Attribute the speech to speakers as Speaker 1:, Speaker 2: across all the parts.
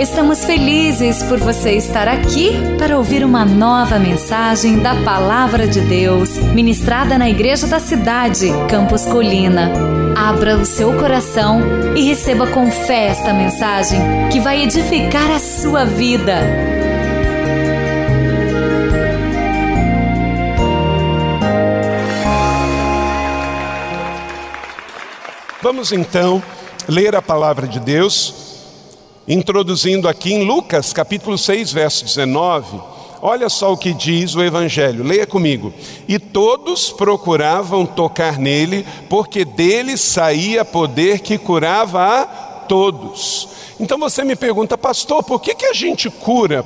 Speaker 1: Estamos felizes por você estar aqui para ouvir uma nova mensagem da Palavra de Deus, ministrada na Igreja da Cidade, Campos Colina. Abra o seu coração e receba com fé esta mensagem que vai edificar a sua vida.
Speaker 2: Vamos então ler a palavra de Deus, introduzindo aqui em Lucas capítulo 6, verso 19. Olha só o que diz o Evangelho, leia comigo. E todos procuravam tocar nele, porque dele saía poder que curava a todos. Então você me pergunta, pastor, por que, que a gente cura?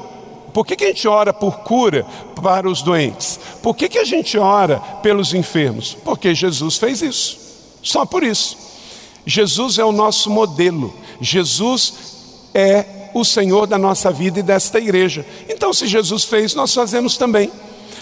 Speaker 2: Por que, que a gente ora por cura para os doentes? Por que, que a gente ora pelos enfermos? Porque Jesus fez isso. Só por isso. Jesus é o nosso modelo. Jesus é o Senhor da nossa vida e desta igreja. Então, se Jesus fez, nós fazemos também.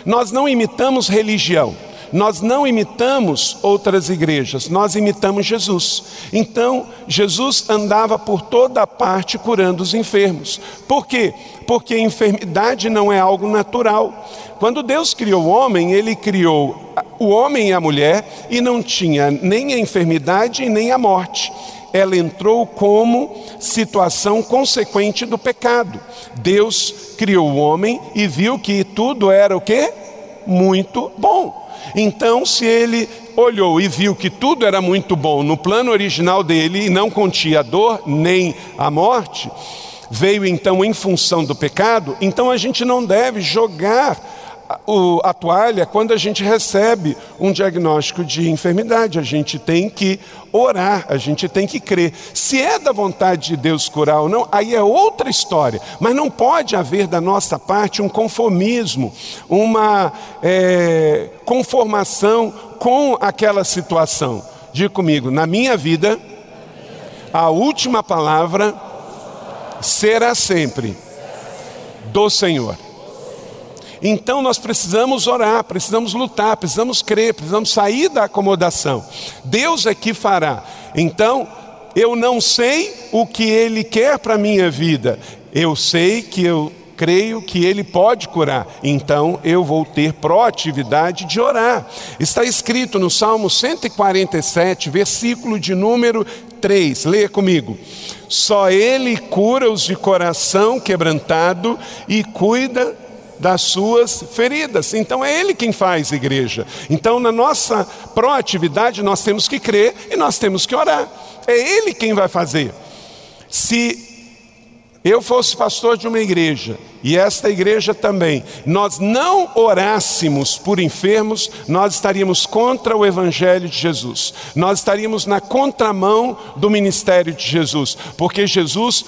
Speaker 2: Nós não imitamos religião, nós não imitamos outras igrejas, nós imitamos Jesus. Então, Jesus andava por toda parte curando os enfermos. Por quê? Porque a enfermidade não é algo natural. Quando Deus criou o homem, ele criou o homem e a mulher e não tinha nem a enfermidade e nem a morte. Ela entrou como situação consequente do pecado. Deus criou o homem e viu que tudo era o que? Muito bom. Então, se ele olhou e viu que tudo era muito bom no plano original dele e não continha a dor nem a morte, veio então em função do pecado, então a gente não deve jogar a toalha quando a gente recebe um diagnóstico de enfermidade. A gente tem que orar, a gente tem que crer. Se é da vontade de Deus curar ou não, aí é outra história. Mas não pode haver da nossa parte um conformismo, uma é, conformação com aquela situação. Diga comigo, na minha vida, a última palavra será sempre do Senhor. Então nós precisamos orar, precisamos lutar, precisamos crer, precisamos sair da acomodação. Deus é que fará. Então, eu não sei o que Ele quer para a minha vida, eu sei que eu creio que Ele pode curar, então eu vou ter proatividade de orar. Está escrito no Salmo 147, versículo de número 3, leia comigo. Só Ele cura os de coração quebrantado e cuida das suas feridas. Então é Ele quem faz igreja. Então, na nossa proatividade, nós temos que crer e nós temos que orar. É Ele quem vai fazer. Se eu fosse pastor de uma igreja, e esta igreja também, nós não orássemos por enfermos, nós estaríamos contra o Evangelho de Jesus, nós estaríamos na contramão do ministério de Jesus, porque Jesus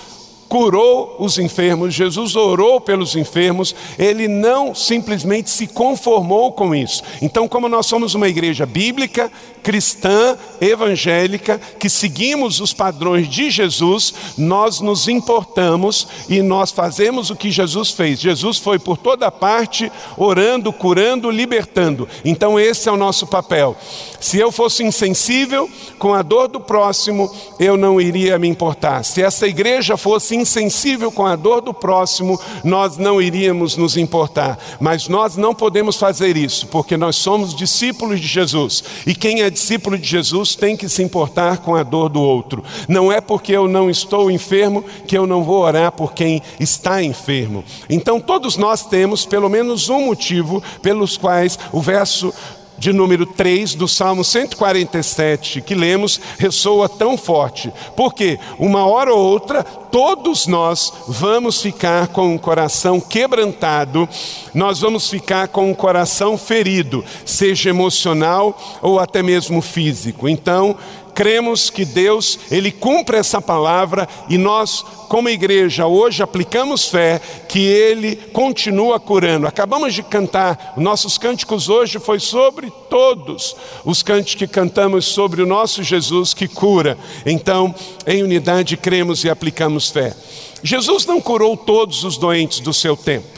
Speaker 2: curou os enfermos, Jesus orou pelos enfermos, ele não simplesmente se conformou com isso. Então, como nós somos uma igreja bíblica, cristã, evangélica, que seguimos os padrões de Jesus, nós nos importamos e nós fazemos o que Jesus fez. Jesus foi por toda parte orando, curando, libertando. Então, esse é o nosso papel. Se eu fosse insensível com a dor do próximo, eu não iria me importar. Se essa igreja fosse insensível com a dor do próximo, nós não iríamos nos importar. Mas nós não podemos fazer isso, porque nós somos discípulos de Jesus. E quem é discípulo de Jesus tem que se importar com a dor do outro. Não é porque eu não estou enfermo que eu não vou orar por quem está enfermo. Então todos nós temos pelo menos um motivo pelos quais o verso de número 3 do Salmo 147 que lemos ressoa tão forte. Porque uma hora ou outra todos nós vamos ficar com o coração quebrantado, nós vamos ficar com o coração ferido, seja emocional ou até mesmo físico. Então, cremos que Deus, Ele cumpre essa palavra e nós, como igreja, hoje aplicamos fé que Ele continua curando. Acabamos de cantar, nossos cânticos hoje foi sobre todos os cânticos que cantamos sobre o nosso Jesus que cura. Então, em unidade, cremos e aplicamos fé. Jesus não curou todos os doentes do seu tempo,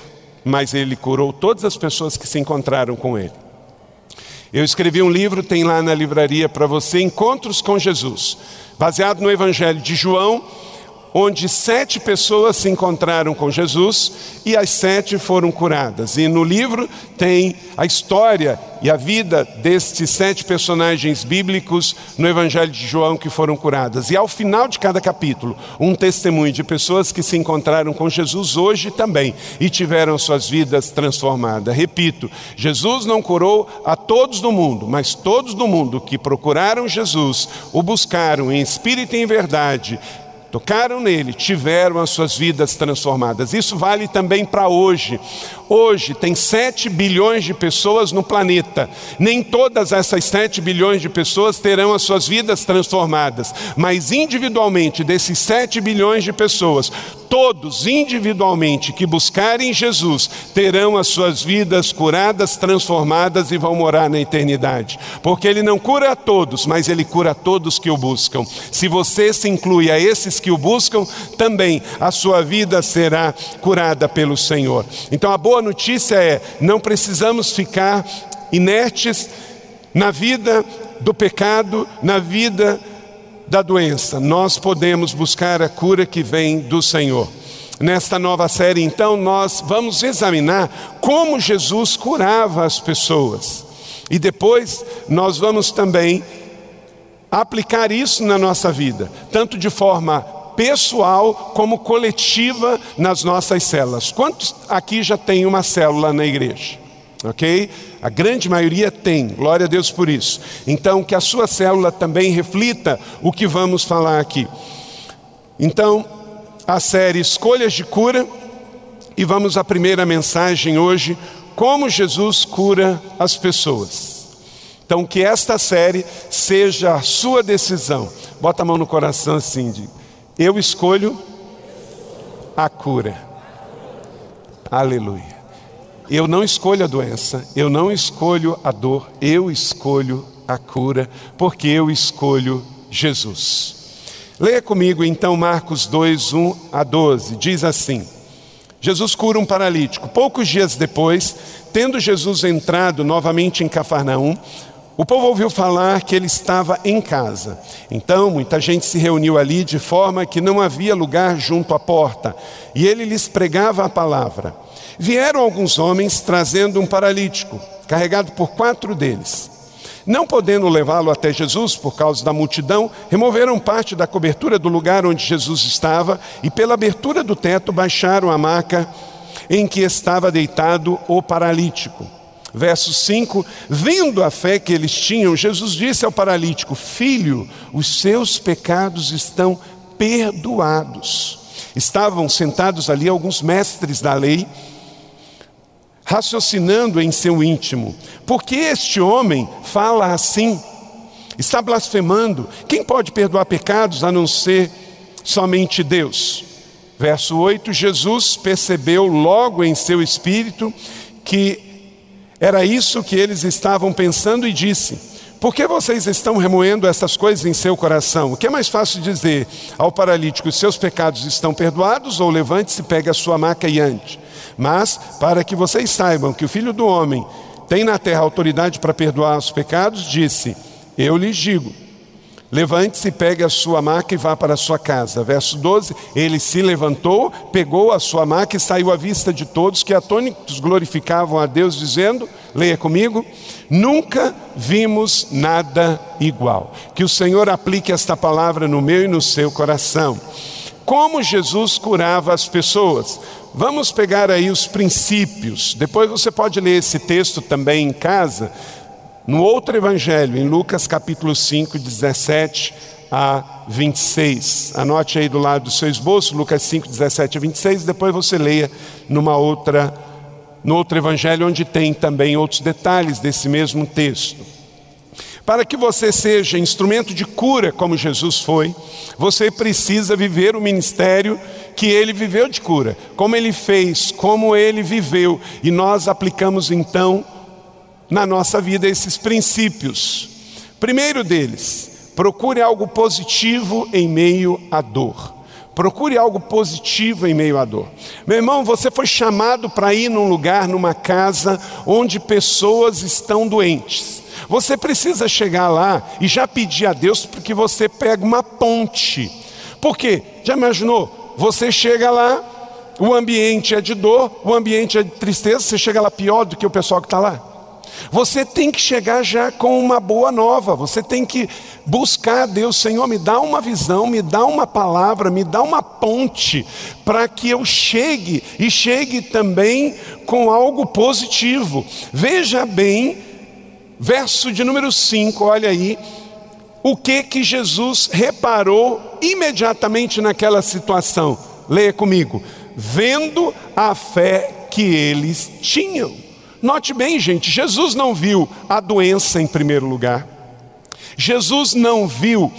Speaker 2: mas Ele curou todas as pessoas que se encontraram com Ele. Eu escrevi um livro, tem lá na livraria para você, Encontros com Jesus, baseado no Evangelho de João, onde sete pessoas se encontraram com Jesus e as sete foram curadas. E no livro tem a história e a vida destes sete personagens bíblicos no Evangelho de João que foram curadas. E ao final de cada capítulo, um testemunho de pessoas que se encontraram com Jesus hoje também e tiveram suas vidas transformadas. Repito, Jesus não curou a todos do mundo, mas todos do mundo que procuraram Jesus, o buscaram em espírito e em verdade, tocaram nele, tiveram as suas vidas transformadas. Isso vale também para hoje. Hoje tem 7 bilhões de pessoas no planeta. Nem todas essas 7 bilhões de pessoas terão as suas vidas transformadas, mas individualmente, desses 7 bilhões de pessoas, todos individualmente que buscarem Jesus terão as suas vidas curadas, transformadas e vão morar na eternidade. Porque Ele não cura a todos, mas Ele cura a todos que o buscam. Se você se inclui a esses que o buscam, também a sua vida será curada pelo Senhor. Então a boa boa notícia é: não precisamos ficar inertes na vida do pecado, na vida da doença. Nós podemos buscar a cura que vem do Senhor. Nesta nova série, então, nós vamos examinar como Jesus curava as pessoas. E depois nós vamos também aplicar isso na nossa vida, tanto de forma pessoal como coletiva nas nossas células. Quantos aqui já tem uma célula na igreja? Ok? A grande maioria tem, glória a Deus por isso. Então, que a sua célula também reflita o que vamos falar aqui. Então, a série Escolhas de Cura, e vamos à primeira mensagem hoje: Como Jesus cura as pessoas. Então, que esta série seja a sua decisão. Bota a mão no coração assim, diga. Eu escolho a cura. Aleluia. Eu não escolho a doença, eu não escolho a dor, eu escolho a cura, porque eu escolho Jesus. Leia comigo então Marcos 2, 1 a 12. Diz assim: Jesus cura um paralítico. Poucos dias depois, tendo Jesus entrado novamente em Cafarnaum, o povo ouviu falar que ele estava em casa. Então, muita gente se reuniu ali de forma que não havia lugar junto à porta, e ele lhes pregava a palavra. Vieram alguns homens trazendo um paralítico, carregado por quatro deles. Não podendo levá-lo até Jesus por causa da multidão, removeram parte da cobertura do lugar onde Jesus estava e, pela abertura do teto, baixaram a maca em que estava deitado o paralítico. Verso 5: Vendo a fé que eles tinham, Jesus disse ao paralítico: Filho, os seus pecados estão perdoados. Estavam sentados ali alguns mestres da lei, raciocinando em seu íntimo: Por que este homem fala assim? Está blasfemando. Quem pode perdoar pecados a não ser somente Deus? Verso 8: Jesus percebeu logo em seu espírito que era isso que eles estavam pensando e disse: Por que vocês estão remoendo essas coisas em seu coração? O que é mais fácil dizer ao paralítico: Seus pecados estão perdoados, ou levante-se, pegue a sua maca e ande. Mas, para que vocês saibam que o filho do homem tem na terra autoridade para perdoar os pecados, disse: Eu lhes digo Levante-se, pegue a sua maca e vá para a sua casa. Verso 12: Ele se levantou, pegou a sua maca e saiu à vista de todos, que atônitos glorificavam a Deus, dizendo: Leia comigo, nunca vimos nada igual. Que o Senhor aplique esta palavra no meu e no seu coração. Como Jesus curava as pessoas. Vamos pegar aí os princípios. Depois você pode ler esse texto também em casa no outro evangelho, em Lucas capítulo 5, 17 a 26. Anote aí do lado do seu esboço, Lucas 5, 17 a 26, depois você leia numa outra, no outro evangelho, onde tem também outros detalhes desse mesmo texto. Para que você seja instrumento de cura como Jesus foi, você precisa viver o ministério que ele viveu de cura, como ele fez, como ele viveu, e nós aplicamos então na nossa vida esses princípios. Primeiro deles, procure algo positivo em meio à dor. Procure algo positivo em meio à dor. Meu irmão, você foi chamado para ir num lugar, numa casa, onde pessoas estão doentes. Você precisa chegar lá e já pedir a Deus porque você pega uma ponte. Porque Já imaginou? Você chega lá, o ambiente é de dor, o ambiente é de tristeza, você chega lá pior do que o pessoal que está lá. Você tem que chegar já com uma boa nova, você tem que buscar a Deus, Senhor, me dá uma visão, me dá uma palavra, me dá uma ponte, para que eu chegue e chegue também com algo positivo. Veja bem, verso de número 5, olha aí, o que que Jesus reparou imediatamente naquela situação. Leia comigo. Vendo a fé que eles tinham. Note bem, gente, Jesus não viu a doença em primeiro lugar. Jesus não viu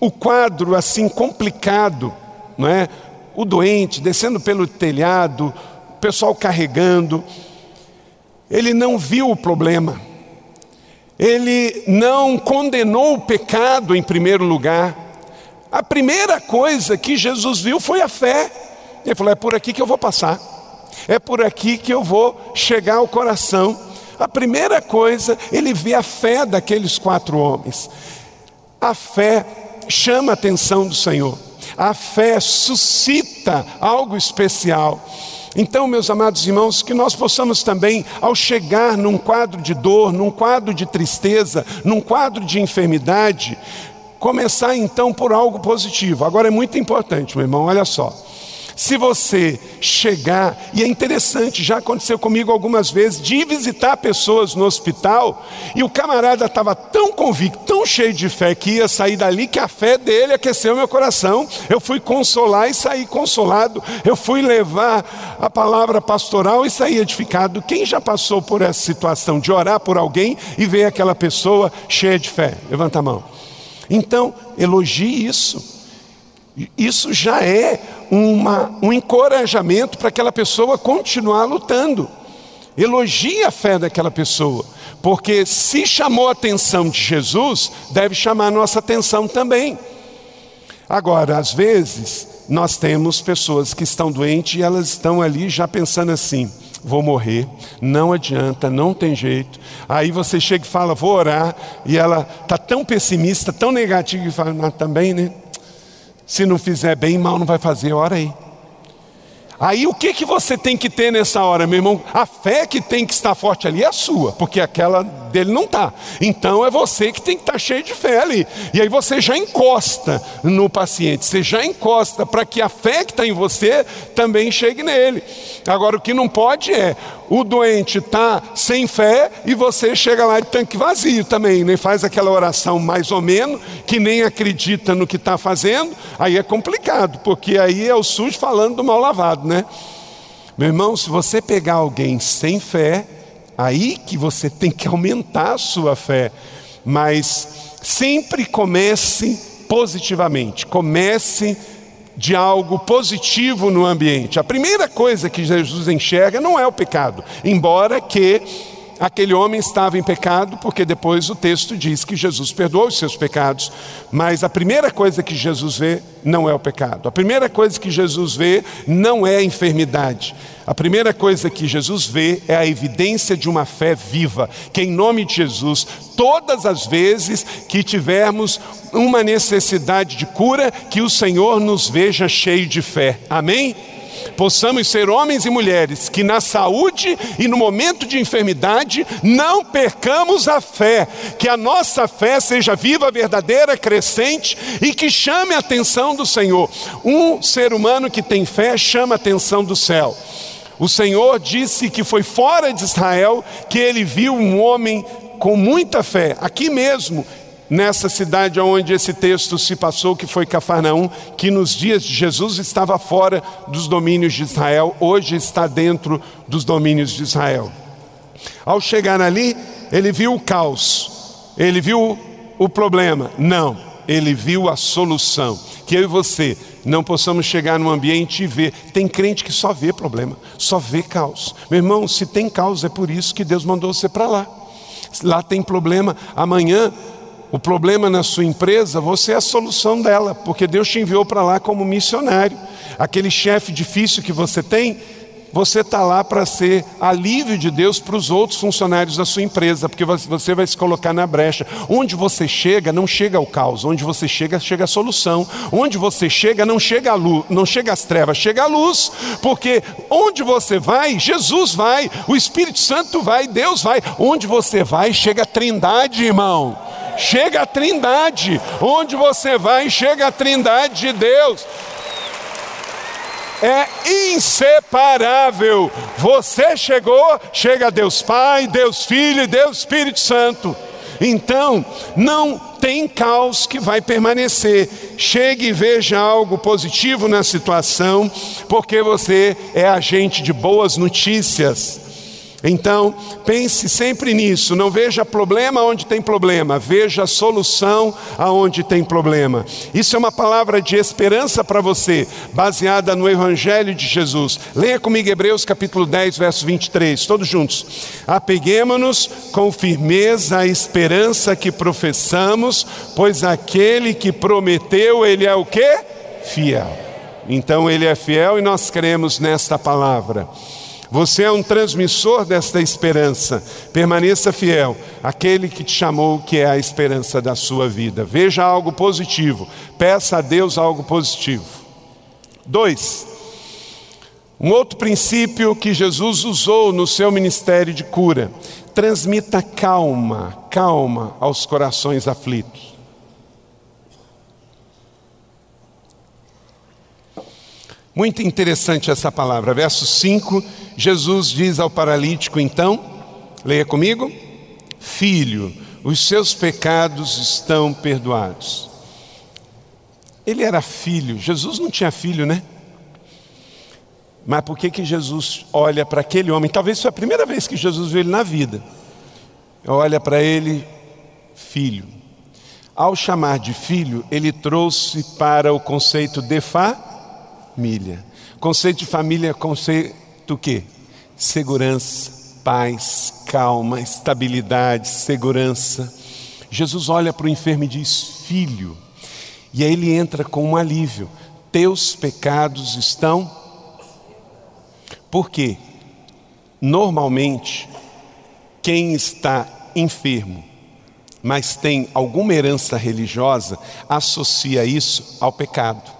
Speaker 2: o quadro assim complicado, não é? O doente descendo pelo telhado, o pessoal carregando. Ele não viu o problema. Ele não condenou o pecado em primeiro lugar. A primeira coisa que Jesus viu foi a fé. Ele falou: é por aqui que eu vou passar é por aqui que eu vou chegar ao coração. A primeira coisa, ele vê a fé daqueles quatro homens. A fé chama a atenção do Senhor. A fé suscita algo especial. Então, meus amados irmãos, que nós possamos também, ao chegar num quadro de dor, num quadro de tristeza, num quadro de enfermidade, começar então por algo positivo. Agora é muito importante, meu irmão, olha só. Se você chegar, e é interessante, já aconteceu comigo algumas vezes, de visitar pessoas no hospital, e o camarada estava tão convicto, tão cheio de fé, que ia sair dali, que a fé dele aqueceu meu coração. Eu fui consolar e saí consolado. Eu fui levar a palavra pastoral e saí edificado. Quem já passou por essa situação de orar por alguém e ver aquela pessoa cheia de fé? Levanta a mão. Então, elogie isso. Isso já é uma, um encorajamento para aquela pessoa continuar lutando. Elogie a fé daquela pessoa, porque se chamou a atenção de Jesus, deve chamar a nossa atenção também. Agora, às vezes, nós temos pessoas que estão doentes e elas estão ali já pensando assim: vou morrer, não adianta, não tem jeito. Aí você chega e fala, vou orar, e ela está tão pessimista, tão negativa, e fala, mas também, né? Se não fizer bem, mal não vai fazer, ora aí. Aí o que, que você tem que ter nessa hora, meu irmão? A fé que tem que estar forte ali é a sua, porque aquela dele não está. Então é você que tem que estar cheio de fé ali. E aí você já encosta no paciente, você já encosta para que a fé que está em você também chegue nele. Agora o que não pode é o doente está sem fé e você chega lá de tanque vazio também, nem né? faz aquela oração mais ou menos, que nem acredita no que está fazendo, aí é complicado, porque aí é o sujo falando do mal lavado, né? Meu irmão, se você pegar alguém sem fé, aí que você tem que aumentar a sua fé, mas sempre comece positivamente, comece de algo positivo no ambiente. A primeira coisa que Jesus enxerga não é o pecado, embora que aquele homem estava em pecado, porque depois o texto diz que Jesus perdoou os seus pecados. Mas a primeira coisa que Jesus vê não é o pecado. A primeira coisa que Jesus vê não é a enfermidade. A primeira coisa que Jesus vê é a evidência de uma fé viva, que em nome de Jesus, todas as vezes que tivermos uma necessidade de cura, que o Senhor nos veja cheio de fé. Amém? Possamos ser homens e mulheres que na saúde e no momento de enfermidade não percamos a fé, que a nossa fé seja viva, verdadeira, crescente e que chame a atenção do Senhor. Um ser humano que tem fé chama a atenção do céu. O Senhor disse que foi fora de Israel que ele viu um homem com muita fé, aqui mesmo, nessa cidade onde esse texto se passou, que foi Cafarnaum, que nos dias de Jesus estava fora dos domínios de Israel, hoje está dentro dos domínios de Israel. Ao chegar ali, ele viu o caos, ele viu o problema. Não, ele viu a solução. Que eu e você não possamos chegar num ambiente e ver. Tem crente que só vê problema, só vê caos. Meu irmão, se tem caos, é por isso que Deus mandou você para lá. Lá tem problema, amanhã o problema na sua empresa, você é a solução dela, porque Deus te enviou para lá como missionário. Aquele chefe difícil que você tem, você está lá para ser alívio de Deus para os outros funcionários da sua empresa, porque você vai se colocar na brecha. Onde você chega, não chega o caos. Onde você chega, chega a solução. Onde você chega, não chega a luz, não chega as trevas, chega a luz. Porque onde você vai, Jesus vai, o Espírito Santo vai, Deus vai. Onde você vai, chega a Trindade, irmão. Chega a Trindade. Onde você vai, chega a Trindade de Deus é inseparável. Você chegou, chega Deus Pai, Deus Filho e Deus Espírito Santo. Então, não tem caos que vai permanecer. Chegue e veja algo positivo na situação, porque você é agente de boas notícias. Então, pense sempre nisso. Não veja problema onde tem problema, veja solução aonde tem problema. Isso é uma palavra de esperança para você, baseada no Evangelho de Jesus. Leia comigo Hebreus capítulo 10, verso 23, todos juntos. Apeguemos-nos com firmeza à esperança que professamos, pois aquele que prometeu, ele é o que? Fiel. Então, ele é fiel e nós cremos nesta palavra. Você é um transmissor desta esperança. Permaneça fiel àquele que te chamou, que é a esperança da sua vida. Veja algo positivo. Peça a Deus algo positivo. Dois. Um outro princípio que Jesus usou no seu ministério de cura: transmita calma, calma aos corações aflitos. Muito interessante essa palavra. Verso 5, Jesus diz ao paralítico, então, leia comigo: Filho, os seus pecados estão perdoados. Ele era filho, Jesus não tinha filho, né? Mas por que, que Jesus olha para aquele homem? Talvez foi a primeira vez que Jesus viu ele na vida. Olha para ele, filho. Ao chamar de filho, ele trouxe para o conceito de família família. Conceito de família é conceito o quê? Segurança, paz, calma, estabilidade, segurança. Jesus olha para o enfermo e diz: Filho. E aí ele entra com um alívio: Teus pecados estão. Por quê? Normalmente, quem está enfermo, mas tem alguma herança religiosa, associa isso ao pecado.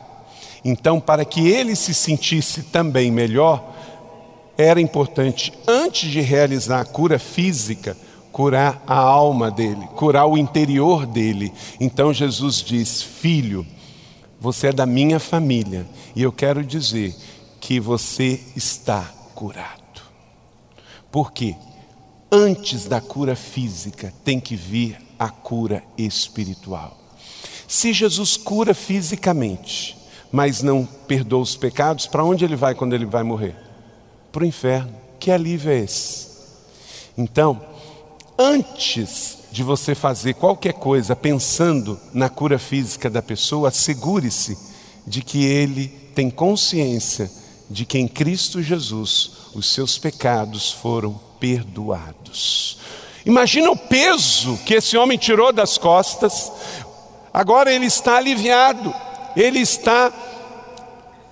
Speaker 2: Então, para que ele se sentisse também melhor, era importante, antes de realizar a cura física, curar a alma dele, curar o interior dele. Então Jesus diz: Filho, você é da minha família e eu quero dizer que você está curado. Por quê? Antes da cura física tem que vir a cura espiritual. Se Jesus cura fisicamente, mas não perdoa os pecados, para onde ele vai quando ele vai morrer? Para o inferno. Que alívio é esse? Então, antes de você fazer qualquer coisa pensando na cura física da pessoa, assegure-se de que ele tem consciência de que em Cristo Jesus os seus pecados foram perdoados. Imagina o peso que esse homem tirou das costas, agora ele está aliviado ele está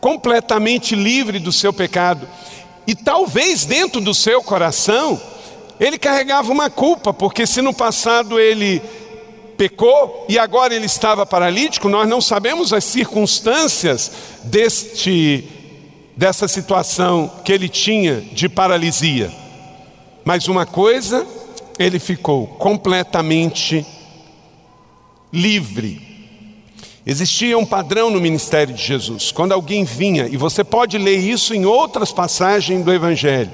Speaker 2: completamente livre do seu pecado. E talvez dentro do seu coração, ele carregava uma culpa, porque se no passado ele pecou e agora ele estava paralítico, nós não sabemos as circunstâncias deste dessa situação que ele tinha de paralisia. Mas uma coisa, ele ficou completamente livre Existia um padrão no ministério de Jesus. Quando alguém vinha, e você pode ler isso em outras passagens do Evangelho,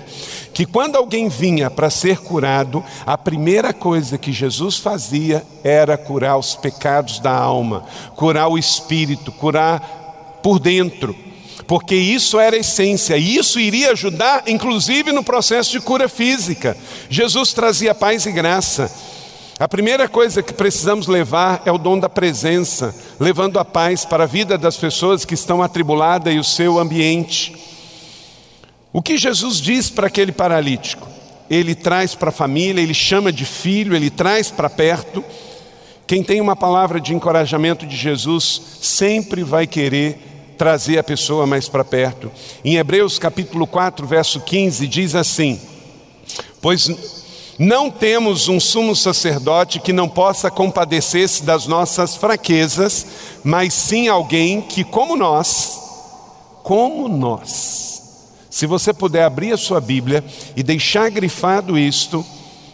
Speaker 2: que quando alguém vinha para ser curado, a primeira coisa que Jesus fazia era curar os pecados da alma, curar o espírito, curar por dentro, porque isso era a essência, e isso iria ajudar, inclusive, no processo de cura física. Jesus trazia paz e graça. A primeira coisa que precisamos levar é o dom da presença, levando a paz para a vida das pessoas que estão atribuladas e o seu ambiente. O que Jesus diz para aquele paralítico? Ele traz para a família, ele chama de filho, ele traz para perto. Quem tem uma palavra de encorajamento de Jesus sempre vai querer trazer a pessoa mais para perto. Em Hebreus capítulo 4, verso 15, diz assim: Pois não temos um sumo sacerdote que não possa compadecer-se das nossas fraquezas, mas sim alguém que, como nós, como nós. Se você puder abrir a sua Bíblia e deixar grifado isto,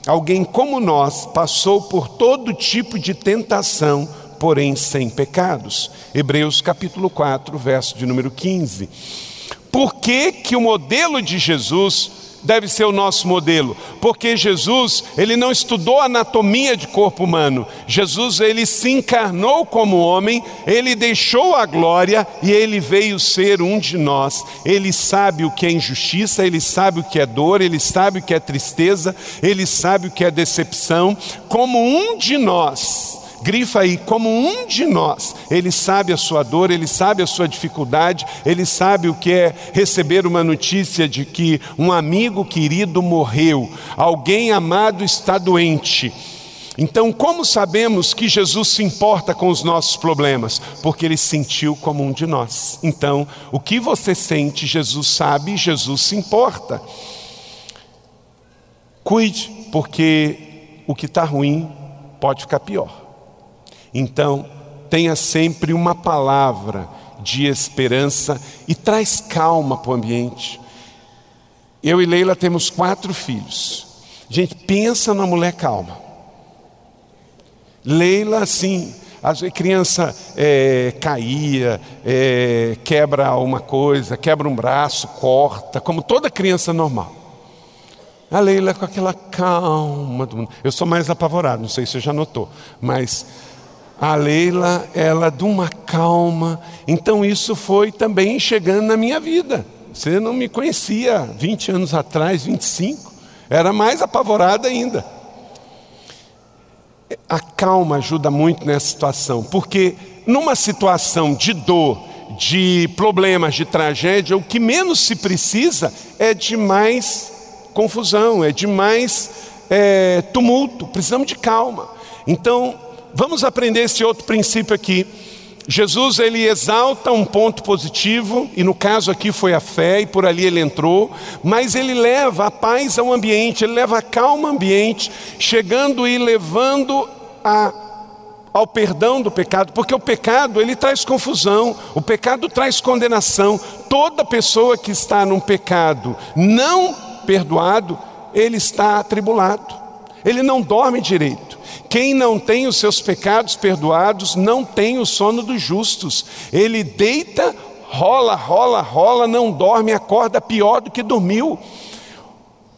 Speaker 2: alguém como nós passou por todo tipo de tentação, porém sem pecados. Hebreus capítulo 4, verso de número 15. Por que, que o modelo de Jesus deve ser o nosso modelo, porque Jesus, ele não estudou anatomia de corpo humano. Jesus, ele se encarnou como homem, ele deixou a glória e ele veio ser um de nós. Ele sabe o que é injustiça, ele sabe o que é dor, ele sabe o que é tristeza, ele sabe o que é decepção, como um de nós grifa aí, como um de nós, ele sabe a sua dor, ele sabe a sua dificuldade, ele sabe o que é receber uma notícia de que um amigo querido morreu, alguém amado está doente. Então, como sabemos que Jesus se importa com os nossos problemas? Porque ele sentiu como um de nós. Então, o que você sente, Jesus sabe, Jesus se importa. Cuide, porque o que está ruim pode ficar pior. Então, tenha sempre uma palavra de esperança e traz calma para o ambiente. Eu e Leila temos quatro filhos. Gente, pensa na mulher calma. Leila, assim, a criança é, caía, é, quebra uma coisa, quebra um braço, corta, como toda criança normal. A Leila com aquela calma do mundo. Eu sou mais apavorado, não sei se você já notou, mas a Leila, ela de uma calma. Então isso foi também chegando na minha vida. Você não me conhecia 20 anos atrás, 25. Era mais apavorada ainda. A calma ajuda muito nessa situação, porque numa situação de dor, de problemas, de tragédia, o que menos se precisa é de mais confusão, é de mais é, tumulto. Precisamos de calma. Então, Vamos aprender esse outro princípio aqui. Jesus ele exalta um ponto positivo, e no caso aqui foi a fé, e por ali ele entrou, mas ele leva a paz ao ambiente, ele leva a calma ao ambiente, chegando e levando a, ao perdão do pecado, porque o pecado ele traz confusão, o pecado traz condenação. Toda pessoa que está num pecado não perdoado, ele está atribulado, ele não dorme direito. Quem não tem os seus pecados perdoados não tem o sono dos justos. Ele deita, rola, rola, rola, não dorme, acorda pior do que dormiu.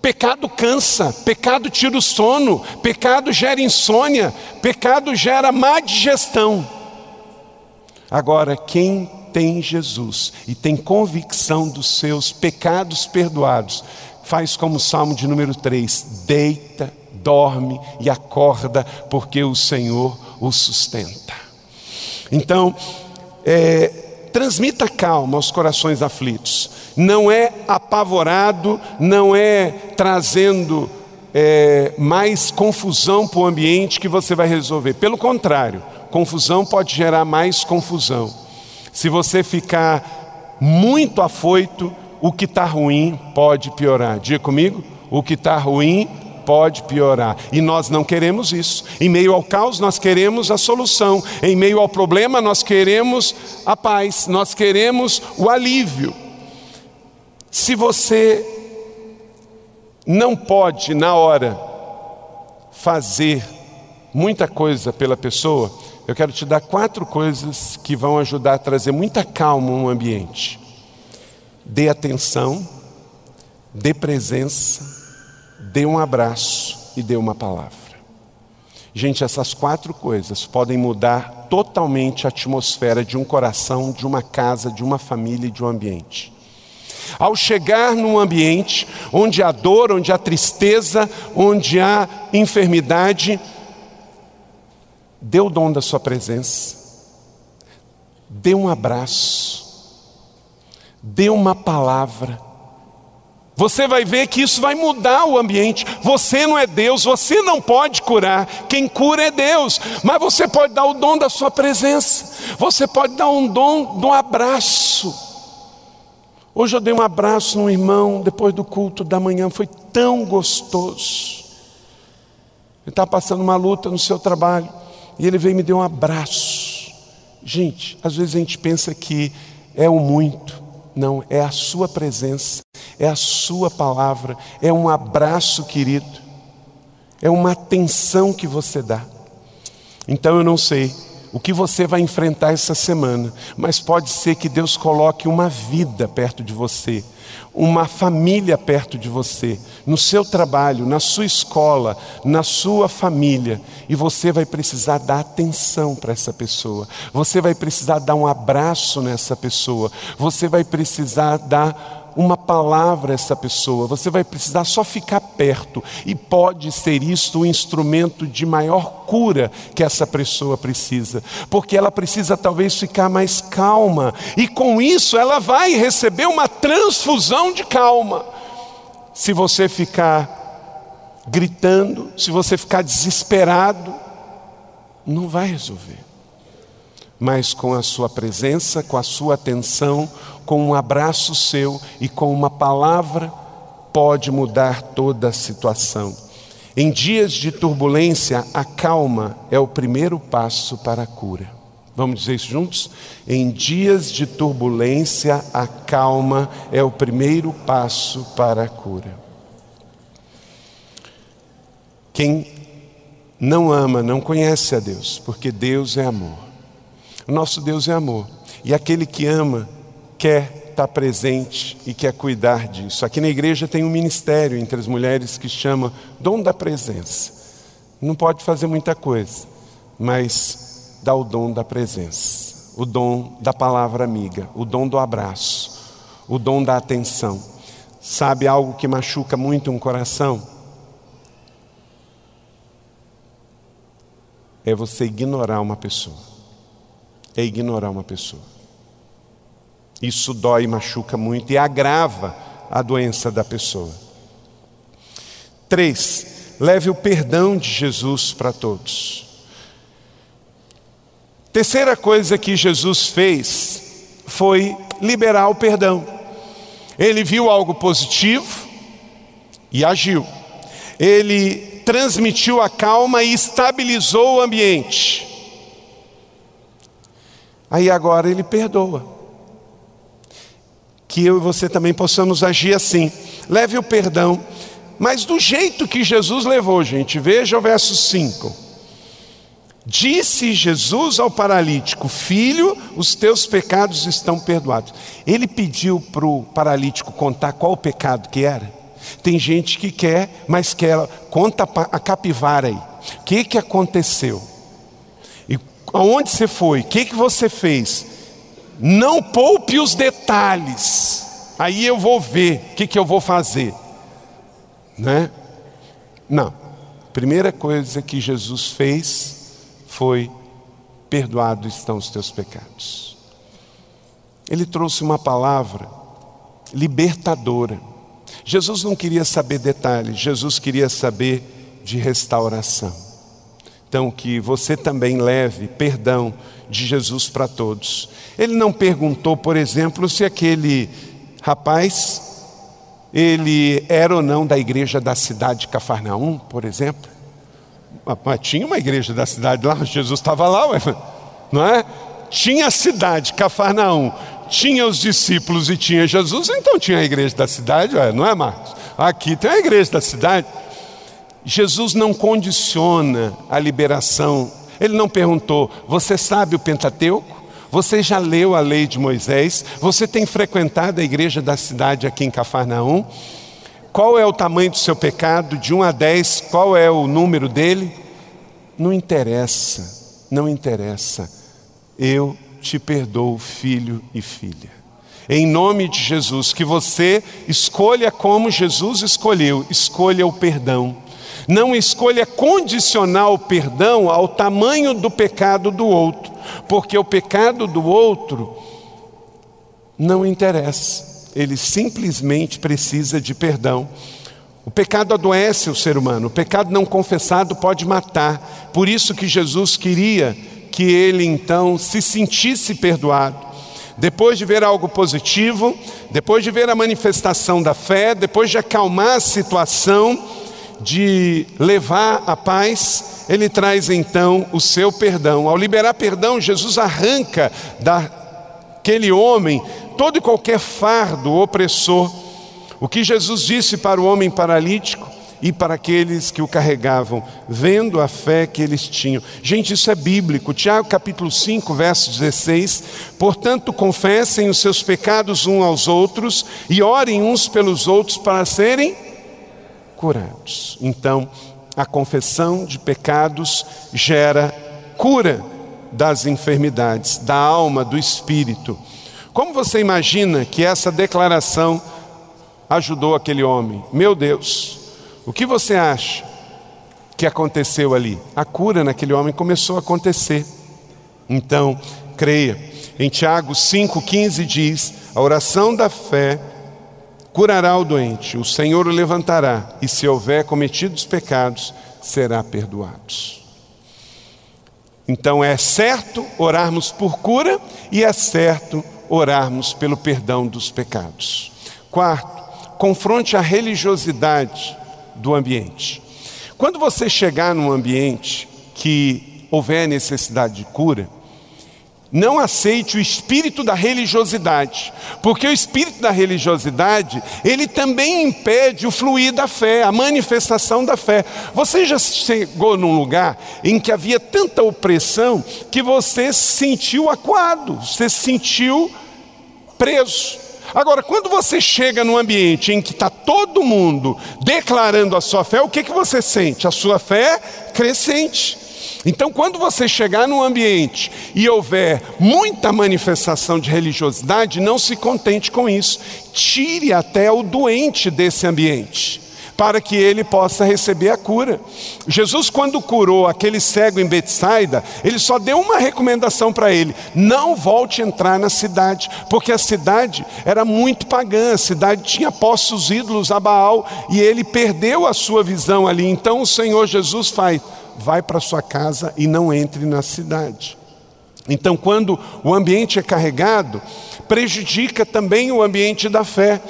Speaker 2: Pecado cansa, pecado tira o sono, pecado gera insônia, pecado gera má digestão. Agora, quem tem Jesus e tem convicção dos seus pecados perdoados, faz como o Salmo de número 3: deita, dorme e acorda, porque o Senhor o sustenta. Então, é, transmita calma aos corações aflitos, não é apavorado, não é trazendo é, mais confusão para o ambiente que você vai resolver, pelo contrário, confusão pode gerar mais confusão. Se você ficar muito afoito, o que está ruim pode piorar. Diga comigo: o que está ruim pode piorar. E nós não queremos isso. Em meio ao caos, nós queremos a solução. Em meio ao problema, nós queremos a paz, nós queremos o alívio. Se você não pode, na hora, fazer muita coisa pela pessoa, eu quero te dar quatro coisas que vão ajudar a trazer muita calma no ambiente. Dê atenção, dê presença, dê um abraço e dê uma palavra. Gente, essas quatro coisas podem mudar totalmente a atmosfera de um coração, de uma casa, de uma família e de um ambiente. Ao chegar num ambiente onde há dor, onde há tristeza, onde há enfermidade, dê o dom da sua presença, dê um abraço, dê uma palavra Você vai ver que isso vai mudar o ambiente. Você não é Deus, você não pode curar. Quem cura é Deus. Mas você pode dar o dom da sua presença. Você pode dar um dom de um abraço. Hoje eu dei um abraço num irmão depois do culto da manhã, foi tão gostoso. Ele está passando uma luta no seu trabalho e ele veio e me deu um abraço. Gente, às vezes a gente pensa que é o muito, não, é a sua presença, é a sua palavra, é um abraço querido, é uma atenção que você dá. Então eu não sei o que você vai enfrentar essa semana, mas pode ser que Deus coloque uma vida perto de você, uma família perto de você, no seu trabalho, na sua escola, na sua família, e você vai precisar dar atenção para essa pessoa, você vai precisar dar um abraço nessa pessoa, você vai precisar dar uma palavra a essa pessoa, você vai precisar só ficar perto, e pode ser isto o instrumento de maior cura que essa pessoa precisa, porque ela precisa talvez ficar mais calma, e com isso ela vai receber uma transfusão de calma. Se você ficar gritando, se você ficar desesperado, não vai resolver. Mas com a sua presença, com a sua atenção, com um abraço seu e com uma palavra, pode mudar toda a situação. Em dias de turbulência, a calma é o primeiro passo para a cura. Vamos dizer isso juntos? Em dias de turbulência, a calma é o primeiro passo para a cura. Quem não ama não conhece a Deus, porque Deus é amor. Nosso Deus é amor. E aquele que ama quer estar presente e quer cuidar disso. Aqui na igreja tem um ministério entre as mulheres que chama Dom da Presença. Não pode fazer muita coisa, mas dá o dom da presença, o dom da palavra amiga, o dom do abraço, o dom da atenção. Sabe algo que machuca muito um coração? É você ignorar uma pessoa. É ignorar uma pessoa. Isso dói e machuca muito e agrava a doença da pessoa. Três, leve o perdão de Jesus para todos. Terceira coisa que Jesus fez foi liberar o perdão. Ele viu algo positivo e agiu. Ele transmitiu a calma e estabilizou o ambiente. Aí agora ele perdoa que eu e você também possamos agir assim. Leve o perdão, mas do jeito que Jesus levou, gente. Veja o verso 5. Disse Jesus ao paralítico: Filho, os teus pecados estão perdoados. Ele pediu para o paralítico contar qual o pecado que era. Tem gente que quer, mas quer, conta a capivara aí. O que, que aconteceu? Aonde você foi? O que, que você fez? Não poupe os detalhes. Aí eu vou ver o que, que eu vou fazer. Né? Não. Primeira coisa que Jesus fez foi: perdoado estão os teus pecados. Ele trouxe uma palavra libertadora. Jesus não queria saber detalhes, Jesus queria saber de restauração. Então, que você também leve perdão de Jesus para todos. Ele não perguntou, por exemplo, se aquele rapaz ele era ou não da igreja da cidade de Cafarnaum, por exemplo. Mas tinha uma igreja da cidade lá, Jesus estava lá, não é? Tinha a cidade, Cafarnaum, tinha os discípulos e tinha Jesus, então tinha a igreja da cidade, não é, Marcos? Aqui tem a igreja da cidade. Jesus não condiciona a liberação. Ele não perguntou: Você sabe o Pentateuco? Você já leu a lei de Moisés? Você tem frequentado a igreja da cidade aqui em Cafarnaum? Qual é o tamanho do seu pecado? De 1 a 10, qual é o número dele? Não interessa, não interessa. Eu te perdoo, filho e filha. Em nome de Jesus, que você escolha como Jesus escolheu, escolha o perdão. Não escolha condicionar o perdão ao tamanho do pecado do outro, porque o pecado do outro não interessa. ele simplesmente precisa de perdão. O pecado adoece o ser humano, o pecado não confessado pode matar. Por isso que Jesus queria que ele então se sentisse perdoado. Depois de ver algo positivo, depois de ver a manifestação da fé, depois de acalmar a situação, de levar a paz, ele traz então o seu perdão. Ao liberar perdão, Jesus arranca daquele homem todo e qualquer fardo opressor. O que Jesus disse para o homem paralítico e para aqueles que o carregavam, vendo a fé que eles tinham. Gente, isso é bíblico. Tiago capítulo 5, verso 16. Portanto, confessem os seus pecados uns aos outros e orem uns pelos outros para serem curados. Então, a confissão de pecados gera cura das enfermidades, da alma, do espírito. Como você imagina que essa declaração ajudou aquele homem? Meu Deus, o que você acha que aconteceu ali? A cura naquele homem começou a acontecer. Então, creia. Em Tiago 5,15 diz: a oração da fé curará o doente, o Senhor o levantará, e se houver cometido os pecados, será perdoado. Então é certo orarmos por cura e é certo orarmos pelo perdão dos pecados. Quarto, confronte a religiosidade do ambiente. Quando você chegar num ambiente que houver necessidade de cura, não aceite o espírito da religiosidade, porque o espírito da religiosidade, ele também impede o fluir da fé, a manifestação da fé. Você já chegou num lugar em que havia tanta opressão que você se sentiu acuado, você se sentiu preso. Agora, quando você chega num ambiente em que está todo mundo declarando a sua fé, o que, que você sente? A sua fé crescente. Então, quando você chegar num ambiente e houver muita manifestação de religiosidade, não se contente com isso. Tire até o doente desse ambiente, para que ele possa receber a cura. Jesus, quando curou aquele cego em Betsaida, ele só deu uma recomendação para ele: não volte a entrar na cidade, porque a cidade era muito pagã, a cidade tinha postos ídolos a Baal, e ele perdeu a sua visão ali. Então, o Senhor Jesus faz vai para sua casa e não entre na cidade. Então, quando o ambiente é carregado, prejudica também o ambiente da fé.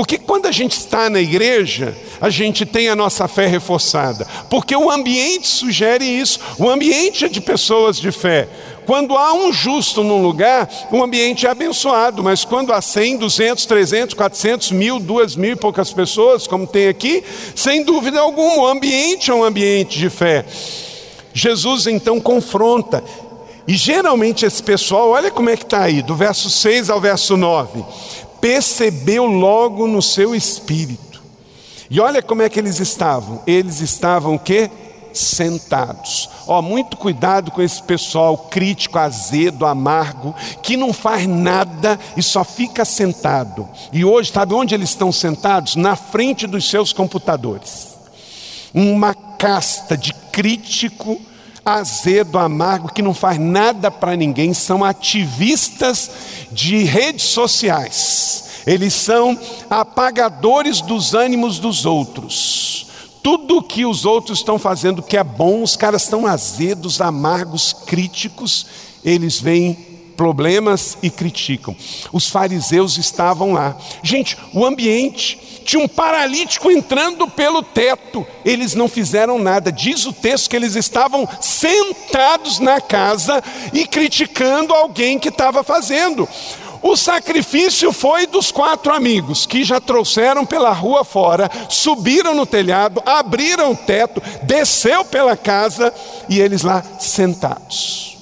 Speaker 2: Porque quando a gente está na igreja, a gente tem a nossa fé reforçada. Porque o ambiente sugere isso. O ambiente é de pessoas de fé. Quando há um justo num lugar, o ambiente é abençoado, mas quando há 100, 200, 300, 400, mil, duas mil e poucas pessoas, como tem aqui, sem dúvida alguma, o ambiente é um ambiente de fé. Jesus então confronta, e geralmente esse pessoal, olha como é que está aí, do verso 6 ao verso 9, percebeu logo no seu espírito. E olha como é que eles estavam. Eles estavam o quê? sentados. Ó, oh, muito cuidado com esse pessoal crítico, azedo, amargo, que não faz nada e só fica sentado. E hoje, sabe onde eles estão sentados? Na frente dos seus computadores. Uma casta de crítico, azedo, amargo, que não faz nada para ninguém, são ativistas de redes sociais. Eles são apagadores dos ânimos dos outros tudo que os outros estão fazendo que é bom, os caras estão azedos, amargos, críticos, eles veem problemas e criticam. Os fariseus estavam lá. Gente, o ambiente tinha um paralítico entrando pelo teto. Eles não fizeram nada. Diz o texto que eles estavam sentados na casa e criticando alguém que estava fazendo. O sacrifício foi dos quatro amigos que já trouxeram pela rua fora, subiram no telhado, abriram o teto, desceu pela casa e eles lá sentados.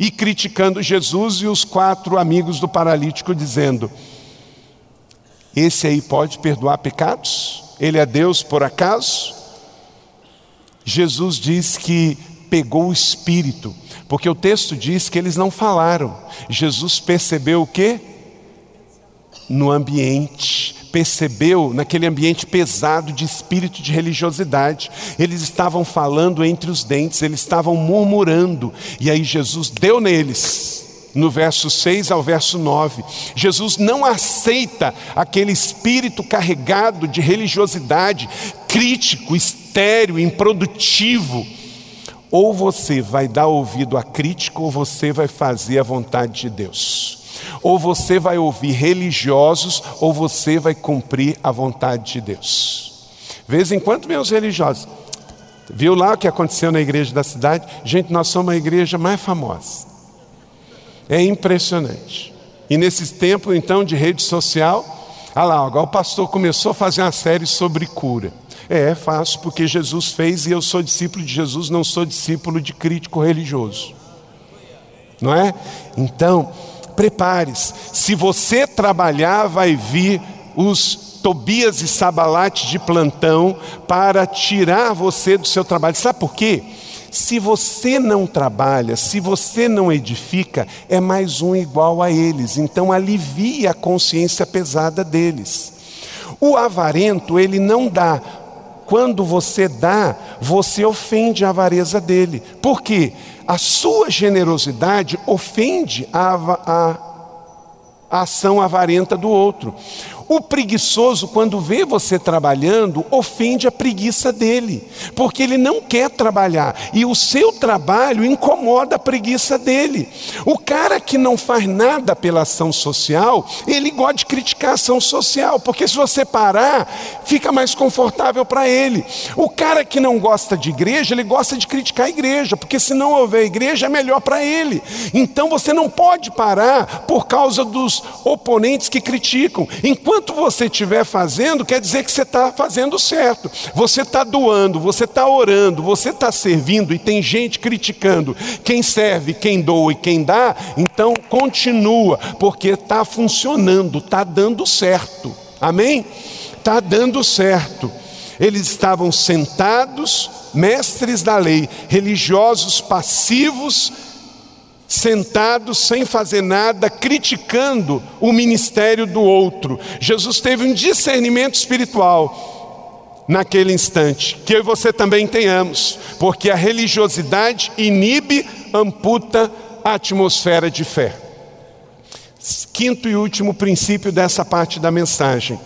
Speaker 2: E criticando Jesus e os quatro amigos do paralítico, dizendo: Esse aí pode perdoar pecados? Ele é Deus por acaso? Jesus diz que pegou o espírito porque o texto diz que eles não falaram. Jesus percebeu o que? No ambiente, percebeu naquele ambiente pesado de espírito de religiosidade. Eles estavam falando entre os dentes, eles estavam murmurando. E aí Jesus deu neles no verso 6 ao verso 9. Jesus não aceita aquele espírito carregado de religiosidade, crítico, estéril, improdutivo. Ou você vai dar ouvido à crítica, ou você vai fazer a vontade de Deus. Ou você vai ouvir religiosos, ou você vai cumprir a vontade de Deus. De vez em quando, meus religiosos, viu lá o que aconteceu na igreja da cidade? Gente, nós somos a igreja mais famosa. É impressionante. E nesse tempo, então, de rede social, olha lá, agora o pastor começou a fazer uma série sobre cura. É, faço porque Jesus fez e eu sou discípulo de Jesus, não sou discípulo de crítico religioso. Não é? Então, prepare-se. Se você trabalhar, vai vir os Tobias e Sabalate de plantão para tirar você do seu trabalho. Sabe por quê? Se você não trabalha, se você não edifica, é mais um igual a eles. Então alivie a consciência pesada deles. O avarento, ele não dá. Quando você dá, você ofende a avareza dele. Por quê? A sua generosidade ofende a, a, a ação avarenta do outro. O preguiçoso, quando vê você trabalhando, ofende a preguiça dele, porque ele não quer trabalhar e o seu trabalho incomoda a preguiça dele. O cara que não faz nada pela ação social, ele gosta de criticar a ação social, porque se você parar, fica mais confortável para ele. O cara que não gosta de igreja, ele gosta de criticar a igreja, porque se não houver igreja, é melhor para ele. Então você não pode parar por causa dos oponentes que criticam. Enquanto enquanto você estiver fazendo, quer dizer que você está fazendo certo. Você está doando, você está orando, você está servindo e tem gente criticando quem serve, quem doa e quem dá, então continua, porque está funcionando, está dando certo. Amém? Está dando certo. Eles estavam sentados, mestres da lei, religiosos passivos, sentados sem fazer nada, criticando o ministério do outro. Jesus teve um discernimento espiritual naquele instante, que eu e você também tenhamos, porque a religiosidade inibe, amputa a atmosfera de fé. Quinto e último princípio dessa parte da mensagem.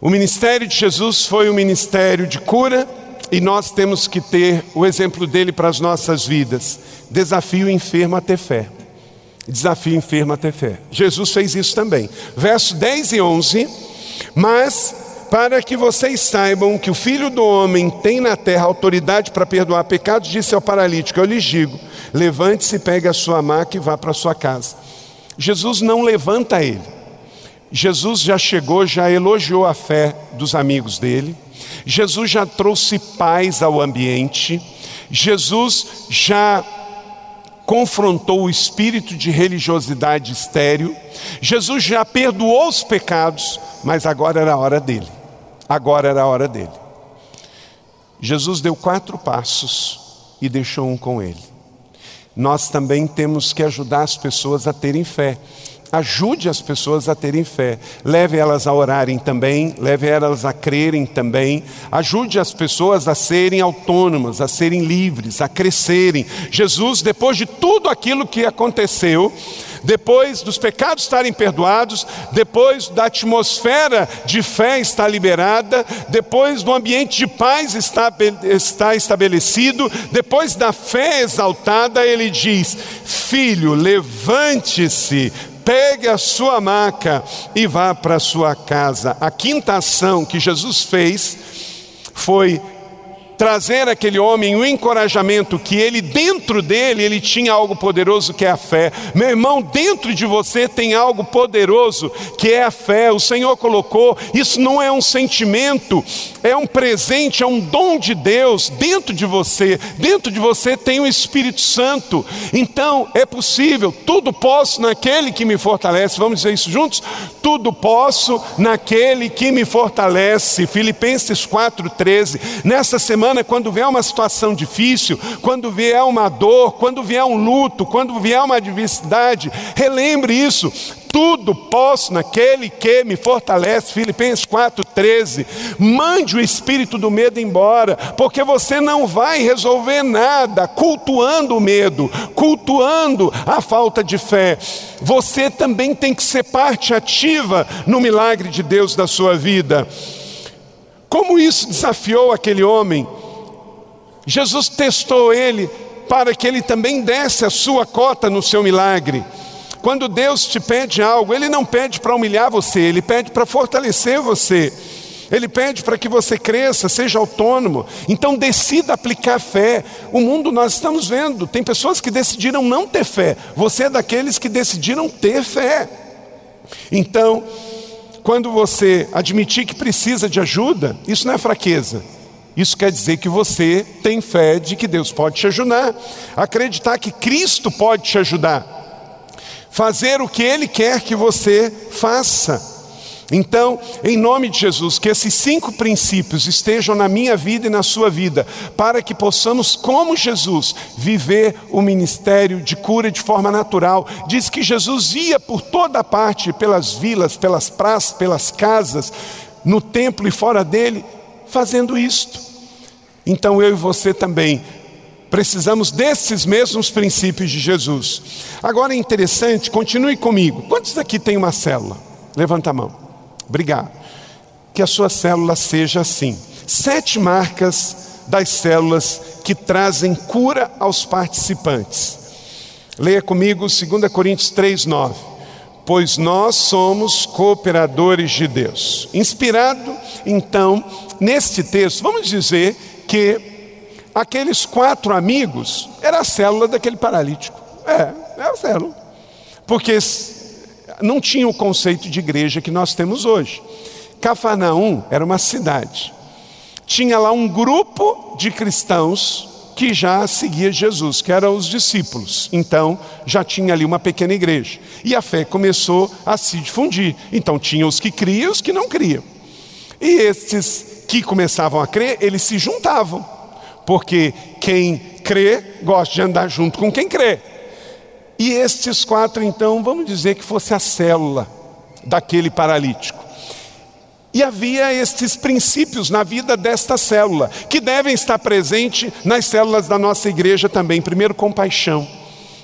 Speaker 2: O ministério de Jesus foi um ministério de cura, e nós temos que ter o exemplo dele para as nossas vidas. Desafio enfermo a ter fé. Desafio enfermo a ter fé. Jesus fez isso também. Verso 10 e 11. Mas para que vocês saibam que o Filho do Homem tem na terra autoridade para perdoar pecados, disse ao paralítico: Eu lhes digo, levante-se, pegue a sua maca e vá para a sua casa. Jesus não levanta ele. Jesus já chegou, já elogiou a fé dos amigos dele. Jesus já trouxe paz ao ambiente, Jesus já confrontou o espírito de religiosidade estéril, Jesus já perdoou os pecados, mas agora era a hora dele. Agora era a hora dele. Jesus deu quatro passos e deixou um com ele. Nós também temos que ajudar as pessoas a terem fé. Ajude as pessoas a terem fé. Leve elas a orarem também, leve elas a crerem também. Ajude as pessoas a serem autônomas, a serem livres, a crescerem. Jesus, depois de tudo aquilo que aconteceu, depois dos pecados estarem perdoados, depois da atmosfera de fé estar liberada, depois do ambiente de paz estar, estabelecido, depois da fé exaltada, ele diz: Filho, levante-se, pegue a sua maca e vá para a sua casa. A quinta ação que Jesus fez foi trazer aquele homem o encorajamento que ele dentro dele ele tinha algo poderoso que é a fé. Meu irmão, dentro de você tem algo poderoso que é a fé. O Senhor colocou, isso não é um sentimento, é um presente, é um dom de Deus dentro de você. Dentro de você tem o Espírito Santo. Então, é possível, tudo posso naquele que me fortalece. Vamos dizer isso juntos? Tudo posso naquele que me fortalece. Filipenses 4:13. Nessa semana quando vier uma situação difícil, quando vier uma dor, quando vier um luto, quando vier uma adversidade, relembre isso. Tudo posso naquele que me fortalece, Filipenses 4,13. Mande o espírito do medo embora, porque você não vai resolver nada cultuando o medo, cultuando a falta de fé. Você também tem que ser parte ativa no milagre de Deus da sua vida. Como isso desafiou aquele homem? Jesus testou ele para que ele também desse a sua cota no seu milagre. Quando Deus te pede algo, Ele não pede para humilhar você, Ele pede para fortalecer você. Ele pede para que você cresça, seja autônomo. Então decida aplicar fé. O mundo nós estamos vendo, tem pessoas que decidiram não ter fé. Você é daqueles que decidiram ter fé. Então, quando você admitir que precisa de ajuda, isso não é fraqueza. Isso quer dizer que você tem fé de que Deus pode te ajudar. Acreditar que Cristo pode te ajudar. Fazer o que Ele quer que você faça. Então, em nome de Jesus, que esses cinco princípios estejam na minha vida e na sua vida, para que possamos, como Jesus, viver o ministério de cura de forma natural. Diz que Jesus ia por toda parte, pelas vilas, pelas praças, pelas casas, no templo e fora dele, fazendo isto. Então eu e você também precisamos desses mesmos princípios de Jesus. Agora é interessante, continue comigo. Quantos aqui tem uma célula? Levanta a mão. Obrigado. Que a sua célula seja assim. Sete marcas das células que trazem cura aos participantes. Leia comigo 2 Coríntios 3, 9. Pois nós somos cooperadores de Deus. Inspirado, então, neste texto, vamos dizer que aqueles quatro amigos era a célula daquele paralítico. É, é a célula. Porque não tinha o conceito de igreja que nós temos hoje. Cafarnaum era uma cidade. Tinha lá um grupo de cristãos que já seguia Jesus, que eram os discípulos. Então, já tinha ali uma pequena igreja. E a fé começou a se difundir. Então, tinha os que criam e os que não criam. E esses que começavam a crer, eles se juntavam. Porque quem crê gosta de andar junto com quem crê. E estes quatro, então, vamos dizer que fosse a célula daquele paralítico. E havia estes princípios na vida desta célula, que devem estar presentes nas células da nossa igreja também. Primeiro, compaixão.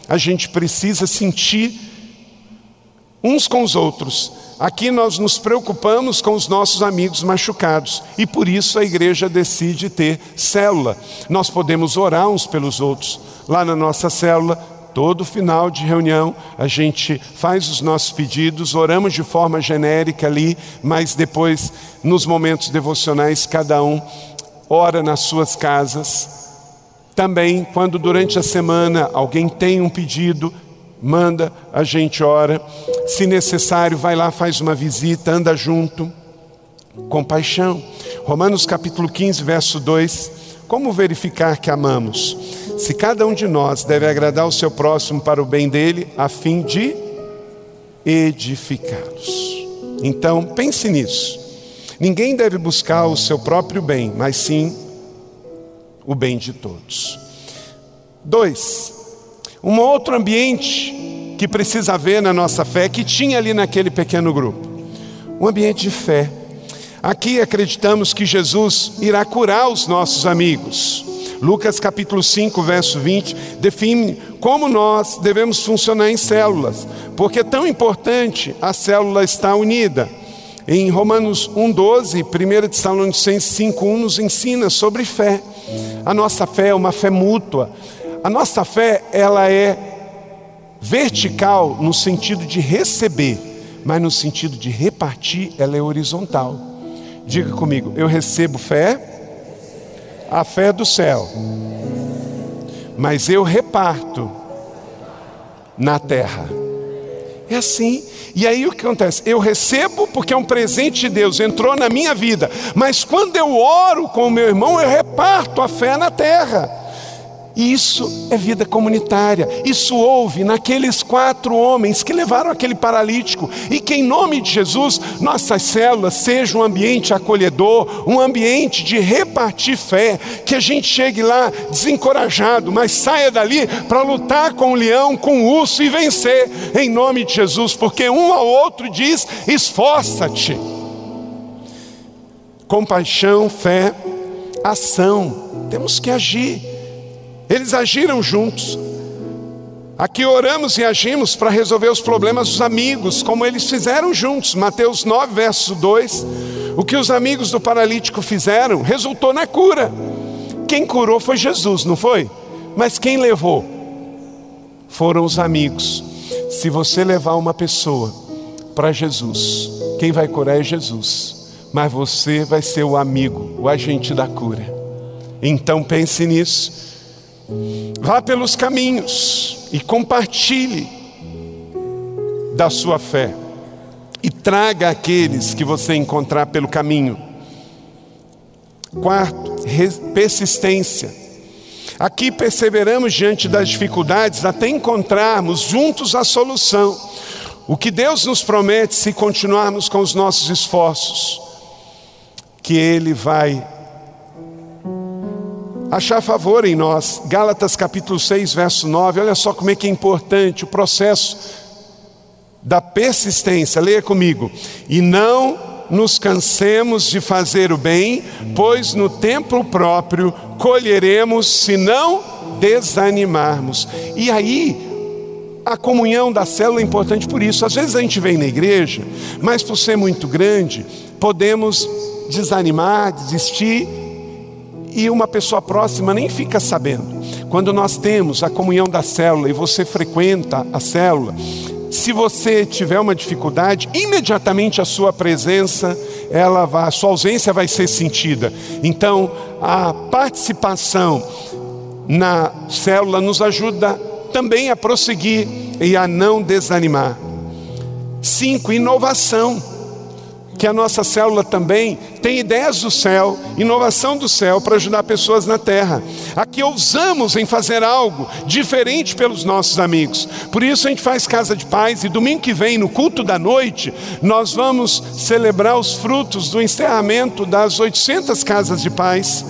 Speaker 2: A gente precisa sentir uns com os outros. Aqui nós nos preocupamos com os nossos amigos machucados e por isso a igreja decide ter célula. Nós podemos orar uns pelos outros. Lá na nossa célula, Todo final de reunião a gente faz os nossos pedidos, oramos de forma genérica ali, mas depois, nos momentos devocionais, cada um ora nas suas casas. Também, quando durante a semana alguém tem um pedido, manda, a gente ora. Se necessário, vai lá, faz uma visita, anda junto. Compaixão. Romanos capítulo 15, verso 2. Como verificar que amamos? Se cada um de nós deve agradar o seu próximo para o bem dele, a fim de edificá-los. Então, pense nisso. Ninguém deve buscar o seu próprio bem, mas sim o bem de todos. Dois, um outro ambiente que precisa haver na nossa fé, que tinha ali naquele pequeno grupo, um ambiente de fé. Aqui acreditamos que Jesus irá curar os nossos amigos. Lucas capítulo 5, verso 20, define como nós devemos funcionar em células, porque é tão importante a célula estar unida. Em Romanos 1,12, 1 Tessalonicenses 5,1 nos ensina sobre fé. A nossa fé é uma fé mútua. A nossa fé, ela é vertical no sentido de receber, mas no sentido de repartir, ela é horizontal. Diga comigo, eu recebo fé, a fé do céu, mas eu reparto na terra. É assim. E aí o que acontece? Eu recebo porque é um presente de Deus, entrou na minha vida. Mas quando eu oro com o meu irmão, eu reparto a fé na terra. E isso é vida comunitária. Isso houve naqueles quatro homens que levaram aquele paralítico. E que, em nome de Jesus, nossas células sejam um ambiente acolhedor, um ambiente de repartir fé. Que a gente chegue lá desencorajado, mas saia dali para lutar com o leão, com o urso e vencer, em nome de Jesus. Porque um ao outro diz: esforça-te. Compaixão, fé, ação. Temos que agir. Eles agiram juntos. Aqui oramos e agimos para resolver os problemas dos amigos, como eles fizeram juntos. Mateus 9, verso 2. O que os amigos do paralítico fizeram resultou na cura. Quem curou foi Jesus, não foi? Mas quem levou? Foram os amigos. Se você levar uma pessoa para Jesus, quem vai curar é Jesus, mas você vai ser o amigo, o agente da cura. Então pense nisso Vá pelos caminhos e compartilhe da sua fé. E traga aqueles que você encontrar pelo caminho. Quarto, persistência. Aqui perseveramos diante das dificuldades até encontrarmos juntos a solução. O que Deus nos promete se continuarmos com os nossos esforços, que Ele vai achar favor em nós. Gálatas capítulo 6, verso 9. Olha só como é que é importante o processo da persistência. Leia comigo. E não nos cansemos de fazer o bem, pois no tempo próprio colheremos se não desanimarmos. E aí, a comunhão da célula é importante por isso. Às vezes a gente vem na igreja, mas por ser muito grande, podemos desanimar, desistir e uma pessoa próxima nem fica sabendo. Quando nós temos a comunhão da célula e você frequenta a célula, se você tiver uma dificuldade, imediatamente a sua presença, ela vai, a sua ausência vai ser sentida. Então, a participação na célula nos ajuda também a prosseguir e a não desanimar. Cinco, inovação que a nossa célula também tem ideias do céu, inovação do céu para ajudar pessoas na terra. Aqui ousamos em fazer algo diferente pelos nossos amigos. Por isso a gente faz casa de paz e domingo que vem, no culto da noite, nós vamos celebrar os frutos do encerramento das 800 casas de paz.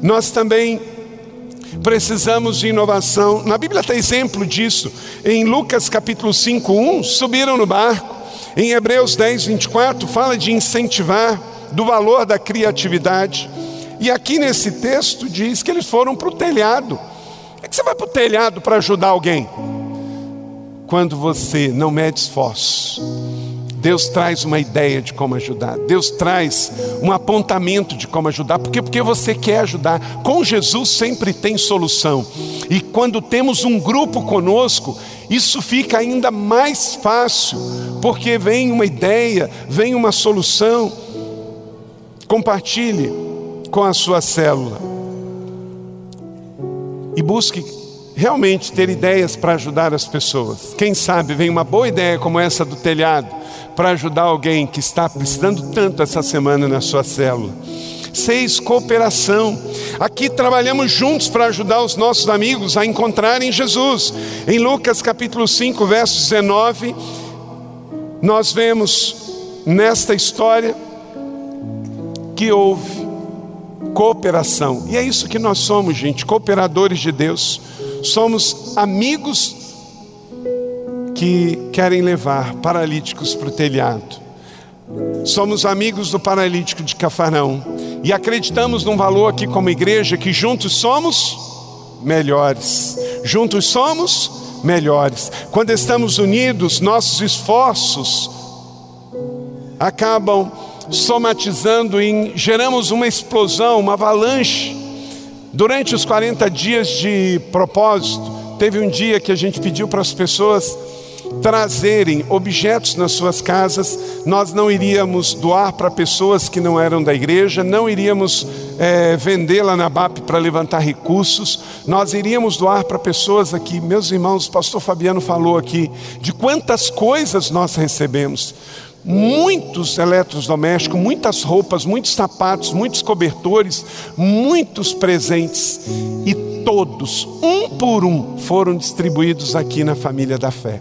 Speaker 2: Nós também precisamos de inovação. Na Bíblia tem exemplo disso. Em Lucas capítulo 5, 1, subiram no barco em Hebreus 10, 24, fala de incentivar, do valor da criatividade. E aqui nesse texto diz que eles foram para o telhado. É que você vai para o telhado para ajudar alguém? Quando você não mede esforço, Deus traz uma ideia de como ajudar. Deus traz um apontamento de como ajudar. Porque porque você quer ajudar. Com Jesus sempre tem solução. E quando temos um grupo conosco, isso fica ainda mais fácil, porque vem uma ideia, vem uma solução. Compartilhe com a sua célula e busque realmente ter ideias para ajudar as pessoas. Quem sabe vem uma boa ideia como essa do telhado para ajudar alguém que está precisando tanto essa semana na sua célula. Seis, cooperação. Aqui trabalhamos juntos para ajudar os nossos amigos a encontrarem Jesus. Em Lucas capítulo 5, verso 19, nós vemos nesta história que houve cooperação. E é isso que nós somos, gente, cooperadores de Deus. Somos amigos que querem levar paralíticos para o telhado. Somos amigos do paralítico de Cafarão e acreditamos num valor aqui como igreja que juntos somos melhores. Juntos somos melhores. Quando estamos unidos, nossos esforços acabam somatizando e geramos uma explosão, uma avalanche. Durante os 40 dias de propósito, teve um dia que a gente pediu para as pessoas trazerem objetos nas suas casas, nós não iríamos doar para pessoas que não eram da igreja, não iríamos é, vendê-la na BAP para levantar recursos, nós iríamos doar para pessoas aqui. Meus irmãos, o pastor Fabiano falou aqui de quantas coisas nós recebemos. muitos eletrodomésticos, muitas roupas, muitos sapatos, muitos cobertores, muitos presentes e todos, um por um, foram distribuídos aqui na família da fé.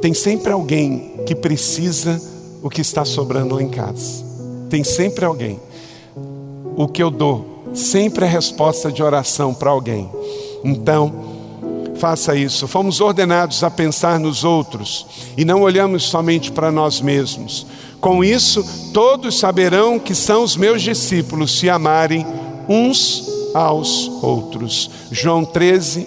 Speaker 2: Tem sempre alguém que precisa o que está sobrando lá em casa. Tem sempre alguém. O que eu dou sempre é resposta de oração para alguém. Então, faça isso. Fomos ordenados a pensar nos outros e não olhamos somente para nós mesmos. Com isso, todos saberão que são os meus discípulos se amarem uns aos outros. João 13,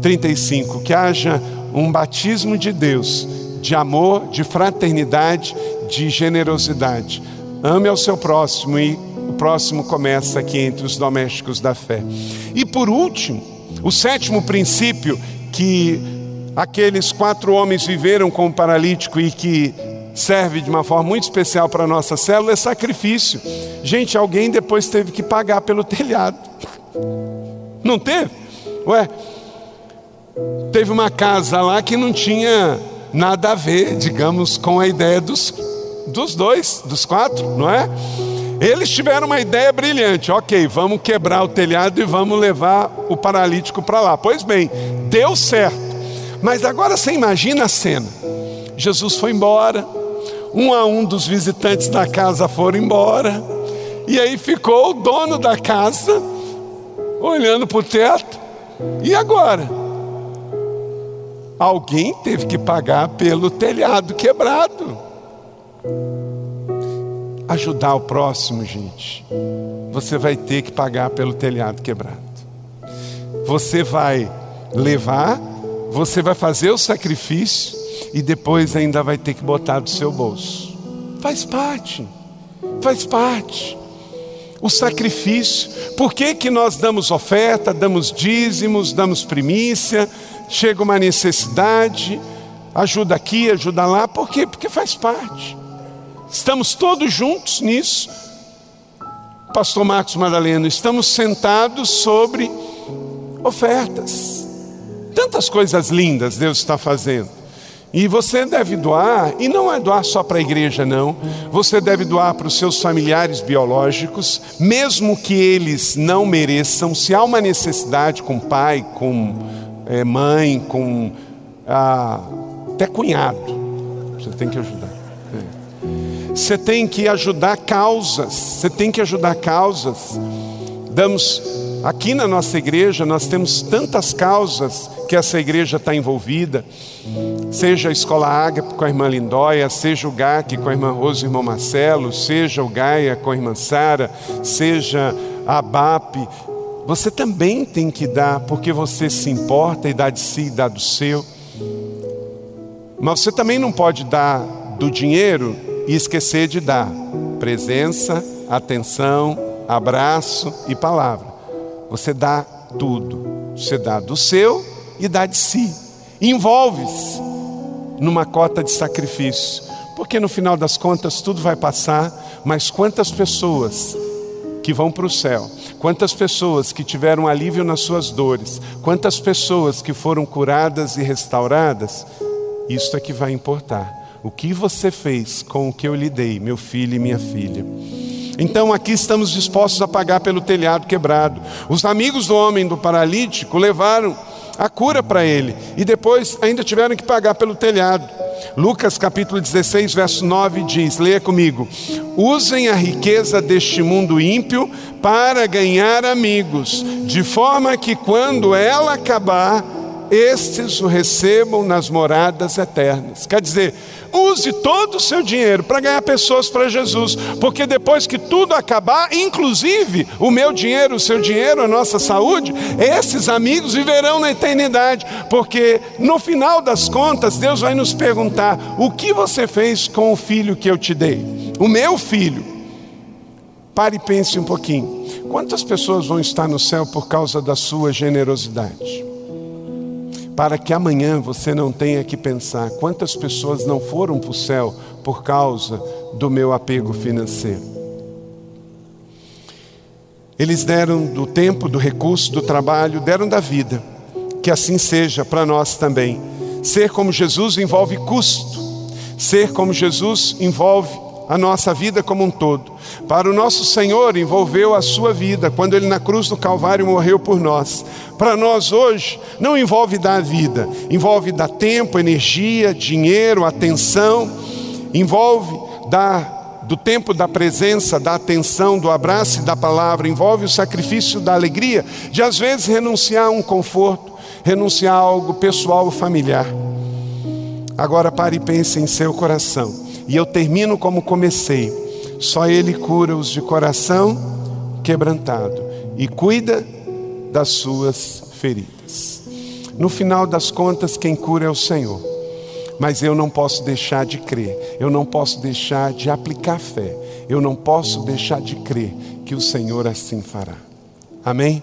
Speaker 2: 35. Que haja um batismo de Deus, de amor, de fraternidade, de generosidade. Ame ao seu próximo e o próximo começa aqui entre os domésticos da fé. E por último, o sétimo princípio que aqueles quatro homens viveram com o paralítico e que serve de uma forma muito especial para a nossa célula é sacrifício. Gente, alguém depois teve que pagar pelo telhado. Não teve? Ué, teve uma casa lá que não tinha nada a ver, digamos, com a ideia dos, dos dois, dos quatro, não é? Eles tiveram uma ideia brilhante. Ok, vamos quebrar o telhado e vamos levar o paralítico para lá. Pois bem, deu certo. Mas agora você imagina a cena. Jesus foi embora, um a um dos visitantes da casa foram embora, e aí ficou o dono da casa olhando para o teto. E agora? Alguém teve que pagar pelo telhado quebrado. Ajudar o próximo, gente. Você vai ter que pagar pelo telhado quebrado. Você vai levar, você vai fazer o sacrifício e depois ainda vai ter que botar do seu bolso. Faz parte. Faz parte o sacrifício. Por que, que nós damos oferta, damos dízimos, damos primícia, chega uma necessidade, ajuda aqui, ajuda lá, por quê? Porque faz parte. Estamos todos juntos nisso. Pastor Marcos Madaleno, estamos sentados sobre ofertas. Tantas coisas lindas Deus está fazendo. E você deve doar, e não é doar só para a igreja, não. Você deve doar para os seus familiares biológicos, mesmo que eles não mereçam. Se há uma necessidade com pai, com é, mãe, com ah, até cunhado, você tem que ajudar. É. Você tem que ajudar causas. Você tem que ajudar causas. Damos aqui na nossa igreja, nós temos tantas causas que essa igreja está envolvida, seja a Escola Ágape com a irmã Lindóia, seja o GAC com a irmã Rosa e o irmão Marcelo, seja o Gaia com a irmã Sara, seja a ABAP, você também tem que dar, porque você se importa e dá de si e dá do seu. Mas você também não pode dar do dinheiro e esquecer de dar presença, atenção, abraço e palavra. Você dá tudo. Você dá do seu e dá de si. Envolve-se numa cota de sacrifício, porque no final das contas tudo vai passar, mas quantas pessoas que vão para o céu, quantas pessoas que tiveram alívio nas suas dores, quantas pessoas que foram curadas e restauradas, isso é que vai importar. O que você fez com o que eu lhe dei, meu filho e minha filha. Então aqui estamos dispostos a pagar pelo telhado quebrado. Os amigos do homem do paralítico levaram a cura para ele. E depois ainda tiveram que pagar pelo telhado. Lucas capítulo 16, verso 9 diz: Leia comigo. Usem a riqueza deste mundo ímpio para ganhar amigos, de forma que quando ela acabar, estes o recebam nas moradas eternas. Quer dizer, use todo o seu dinheiro para ganhar pessoas para Jesus, porque depois que tudo acabar, inclusive o meu dinheiro, o seu dinheiro, a nossa saúde, esses amigos viverão na eternidade, porque no final das contas, Deus vai nos perguntar: o que você fez com o filho que eu te dei? O meu filho. Pare e pense um pouquinho. Quantas pessoas vão estar no céu por causa da sua generosidade? Para que amanhã você não tenha que pensar quantas pessoas não foram para o céu por causa do meu apego financeiro. Eles deram do tempo, do recurso, do trabalho, deram da vida. Que assim seja para nós também. Ser como Jesus envolve custo. Ser como Jesus envolve a nossa vida como um todo. Para o nosso Senhor envolveu a sua vida quando ele na cruz do Calvário morreu por nós. Para nós hoje não envolve dar vida, envolve dar tempo, energia, dinheiro, atenção, envolve dar do tempo da presença, da atenção, do abraço e da palavra, envolve o sacrifício da alegria, de às vezes renunciar a um conforto, renunciar a algo pessoal ou familiar. Agora pare e pense em seu coração. E eu termino como comecei. Só Ele cura os de coração quebrantado e cuida das suas feridas. No final das contas, quem cura é o Senhor. Mas eu não posso deixar de crer, eu não posso deixar de aplicar fé, eu não posso deixar de crer que o Senhor assim fará. Amém?